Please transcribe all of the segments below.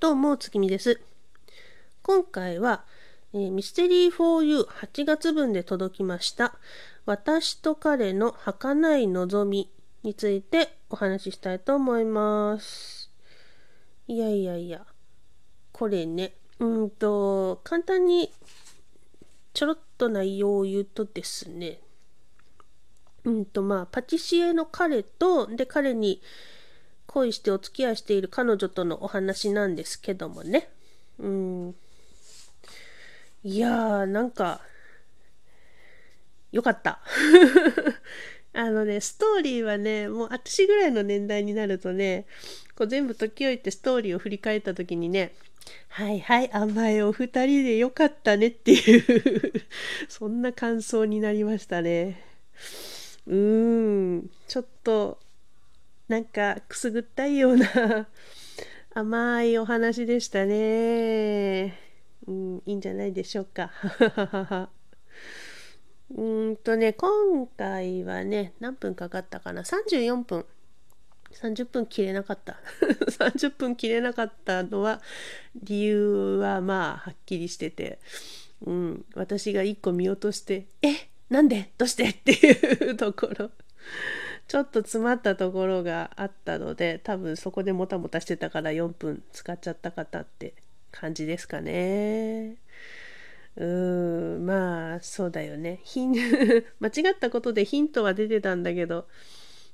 どうも、月見です。今回は、えー、ミステリー 4U8 月分で届きました、私と彼の儚い望みについてお話ししたいと思います。いやいやいや、これね、うんと、簡単にちょろっと内容を言うとですね、うんとまあ、パティシエの彼と、で、彼に、恋してお付き合いしている彼女とのお話なんですけどもね。うん。いやー、なんか、よかった。あのね、ストーリーはね、もう私ぐらいの年代になるとね、こう全部時を言ってストーリーを振り返った時にね、はいはい、甘えお二人でよかったねっていう そんな感想になりましたね。うーん、ちょっとなんかくすぐったいような 甘いお話でしたね。うん、いいんじゃないでしょうか。うんとね、今回はね、何分かかったかな ?34 分。30分切れなかった。30分切れなかったのは、理由はまあ、はっきりしてて、うん、私が1個見落として、え？なんで？どうして？っていうところ。ちょっと詰まったところがあったので多分そこでもたもたしてたから4分使っちゃった方って感じですかね。うーんまあそうだよねヒン 間違ったことでヒントは出てたんだけど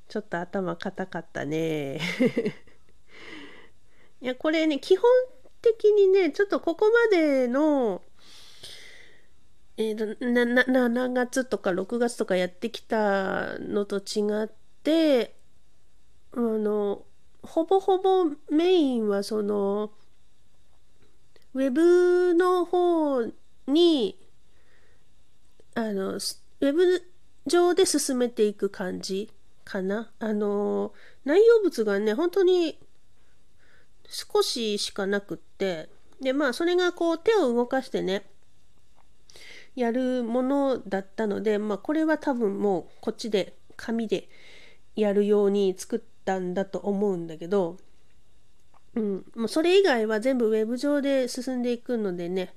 ちょっと頭固かったね。いやこれね基本的にねちょっとここまでのえーと、なな7月とか6月とかやってきたのと違ってであのほぼほぼメインはそのウェブの方にあのウェブ上で進めていく感じかな。あの内容物がね本当に少ししかなくってでまあそれがこう手を動かしてねやるものだったのでまあこれは多分もうこっちで紙でやるように作ったんだと思うんだけど、うん、もうそれ以外は全部ウェブ上で進んでいくのでね。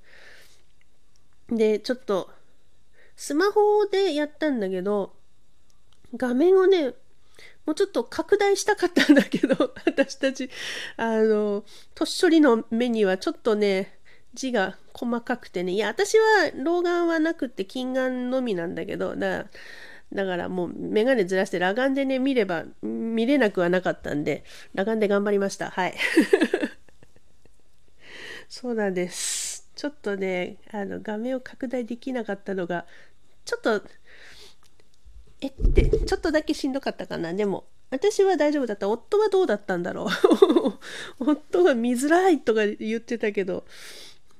でちょっとスマホでやったんだけど画面をねもうちょっと拡大したかったんだけど 私たちあの年寄りの目にはちょっとね字が細かくてね。いや私は老眼はなくて近眼のみなんだけどだからだからもう眼鏡ずらして裸眼でね見れば見れなくはなかったんで裸眼で頑張りました。はい。そうなんです。ちょっとねあの画面を拡大できなかったのがちょっとえってちょっとだけしんどかったかな。でも私は大丈夫だった。夫はどうだったんだろう。夫が見づらいとか言ってたけど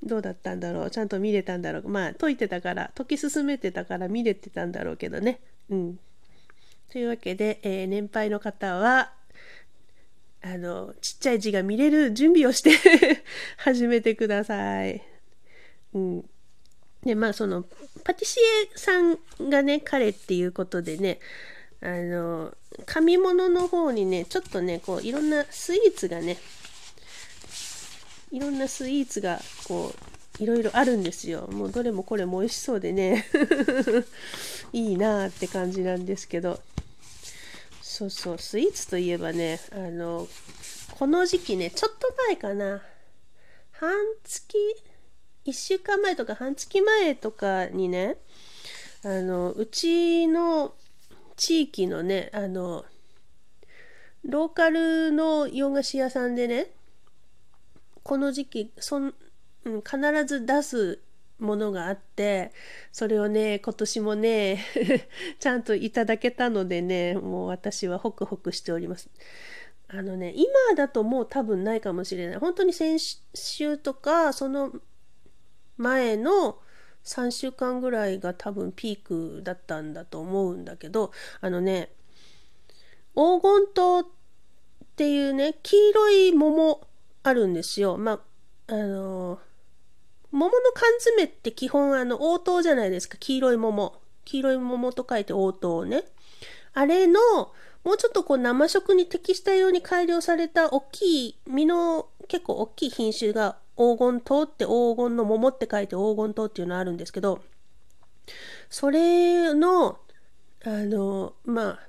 どうだったんだろう。ちゃんと見れたんだろう。まあ解いてたから解き進めてたから見れてたんだろうけどね。うん。というわけで、えー、年配の方は、あの、ちっちゃい字が見れる準備をして 始めてください。うん。で、まあ、その、パティシエさんがね、彼っていうことでね、あの、紙物の方にね、ちょっとね、こう、いろんなスイーツがね、いろんなスイーツが、こう、いろいろあるんですよ。もうどれもこれも美味しそうでね。いいなーって感じなんですけど。そうそう。スイーツといえばねあのこの時期ねちょっと前かな。半月1週間前とか半月前とかにねあのうちの地域のねあのローカルの洋菓子屋さんでねこの時期そん、うん、必ず出すものがあってそれをね今年もね ちゃんといただけたのでねもう私はホクホクしております。あのね今だともう多分ないかもしれない。本当に先週とかその前の3週間ぐらいが多分ピークだったんだと思うんだけどあのね黄金糖っていうね黄色い桃あるんですよ。まああの桃の缶詰って基本あの応答じゃないですか。黄色い桃。黄色い桃と書いて応答ね。あれのもうちょっとこう生食に適したように改良された大きい実の結構大きい品種が黄金糖って黄金の桃って書いて黄金糖っていうのあるんですけどそれのあのまあ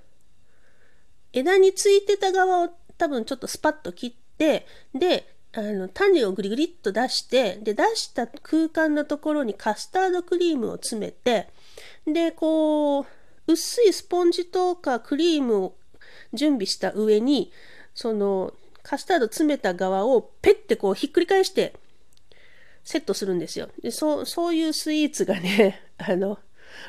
枝についてた側を多分ちょっとスパッと切ってであの種をグリグリっと出してで出した空間のところにカスタードクリームを詰めてでこう薄いスポンジとかクリームを準備した上にそのカスタード詰めた側をペッてこうひっくり返してセットするんですよ。でそうそういうスイーツがね あの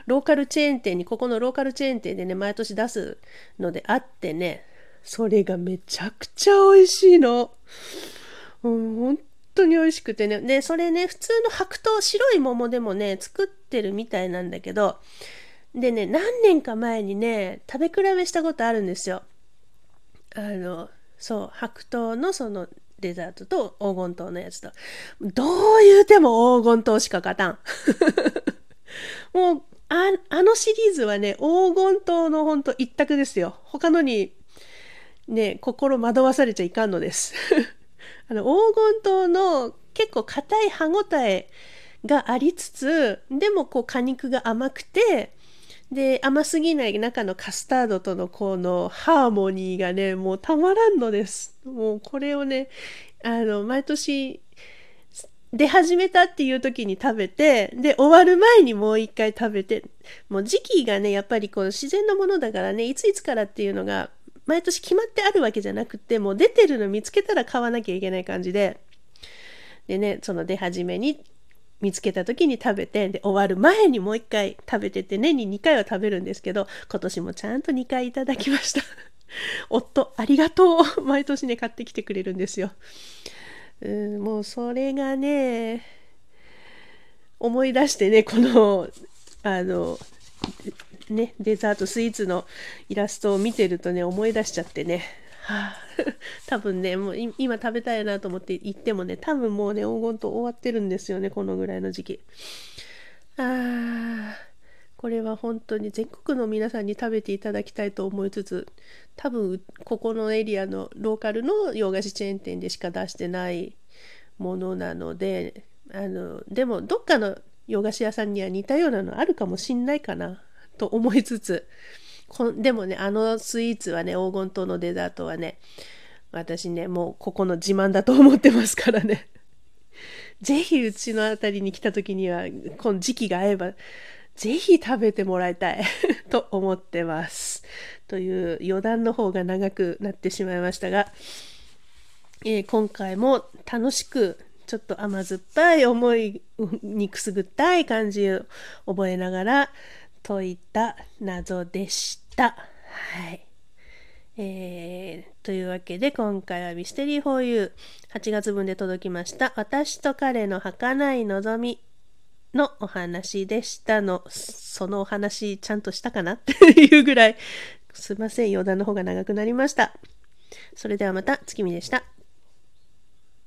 ローカルチェーン店にここのローカルチェーン店でね毎年出すのであってねそれがめちゃくちゃ美味しいの。うん、本当に美味しくてね。で、それね、普通の白桃、白い桃でもね、作ってるみたいなんだけど、でね、何年か前にね、食べ比べしたことあるんですよ。あの、そう、白桃のそのデザートと黄金糖のやつと。どう言うても黄金糖しか勝たん。もう、ああのシリーズはね、黄金糖のほんと一択ですよ。他のにね、心惑わされちゃいかんのです。あの黄金糖の結構硬い歯ごたえがありつつでもこう果肉が甘くてで甘すぎない中のカスタードとのこのハーモニーがねもうたまらんのです。もうこれをねあの毎年出始めたっていう時に食べてで終わる前にもう一回食べてもう時期がねやっぱりこう自然のものだからねいついつからっていうのが毎年決まってあるわけじゃなくてもう出てるの見つけたら買わなきゃいけない感じで。でねその出始めに見つけた時に食べてで終わる前にもう一回食べてて年に2回は食べるんですけど今年もちゃんと2回いただきました。夫ありがとう。毎年ね買ってきてくれるんですよ。うんもうそれがね思い出してねこのあのね、デザートスイーツのイラストを見てるとね、思い出しちゃってね。はあ、多分ね、もう今食べたいなと思って行ってもね、多分もうね、黄金と終わってるんですよね、このぐらいの時期。ああ、これは本当に全国の皆さんに食べていただきたいと思いつつ、多分ここのエリアのローカルの洋菓子チェーン店でしか出してないものなので、あの、でもどっかの洋菓子屋さんには似たようなのあるかもしんないかな。と思いつつこでもねあのスイーツはね黄金糖のデザートはね私ねもうここの自慢だと思ってますからね。是非うちの辺りに来た時にはこの時期が合えば是非食べてもらいたい と思ってます。という余談の方が長くなってしまいましたが、えー、今回も楽しくちょっと甘酸っぱい思いにくすぐったい感じを覚えながら解いた謎でした。はい。えー、というわけで今回はミステリー 4U 8月分で届きました私と彼の儚い望みのお話でしたの。そのお話ちゃんとしたかな？っていうぐらい。すいません余談の方が長くなりました。それではまた月見でした。